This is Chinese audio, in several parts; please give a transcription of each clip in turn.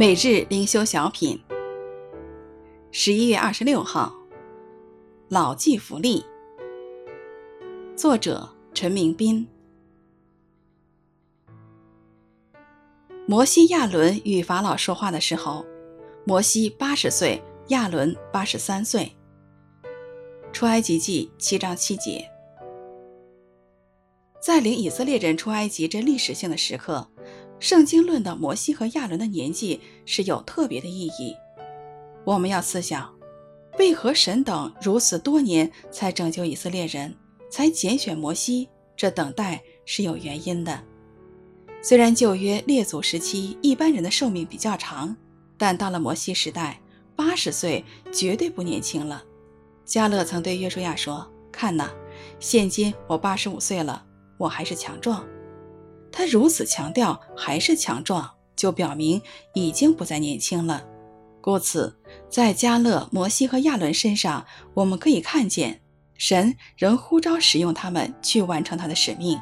每日灵修小品，十一月二十六号，老骥伏枥，作者陈明斌。摩西亚伦与法老说话的时候，摩西八十岁，亚伦八十三岁。出埃及记七章七节，在领以色列人出埃及这历史性的时刻。圣经论的摩西和亚伦的年纪是有特别的意义。我们要思想，为何神等如此多年才拯救以色列人，才拣选摩西？这等待是有原因的。虽然旧约列祖时期一般人的寿命比较长，但到了摩西时代，八十岁绝对不年轻了。加勒曾对约书亚说：“看哪，现今我八十五岁了，我还是强壮。”他如此强调还是强壮，就表明已经不再年轻了。故此，在加勒、摩西和亚伦身上，我们可以看见神仍呼召使用他们去完成他的使命。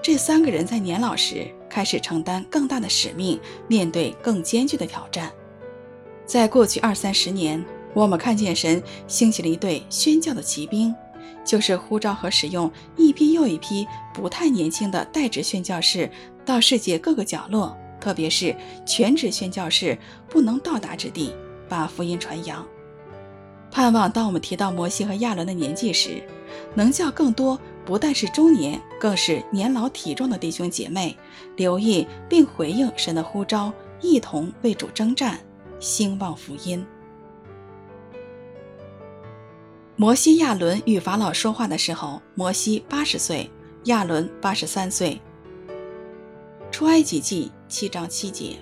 这三个人在年老时开始承担更大的使命，面对更艰巨的挑战。在过去二三十年，我们看见神兴起了一队宣教的骑兵。就是呼召和使用一批又一批不太年轻的代职宣教士到世界各个角落，特别是全职宣教士不能到达之地，把福音传扬。盼望当我们提到摩西和亚伦的年纪时，能叫更多不但是中年，更是年老体壮的弟兄姐妹留意并回应神的呼召，一同为主征战，兴旺福音。摩西亚伦与法老说话的时候，摩西八十岁，亚伦八十三岁。出埃及记七章七节。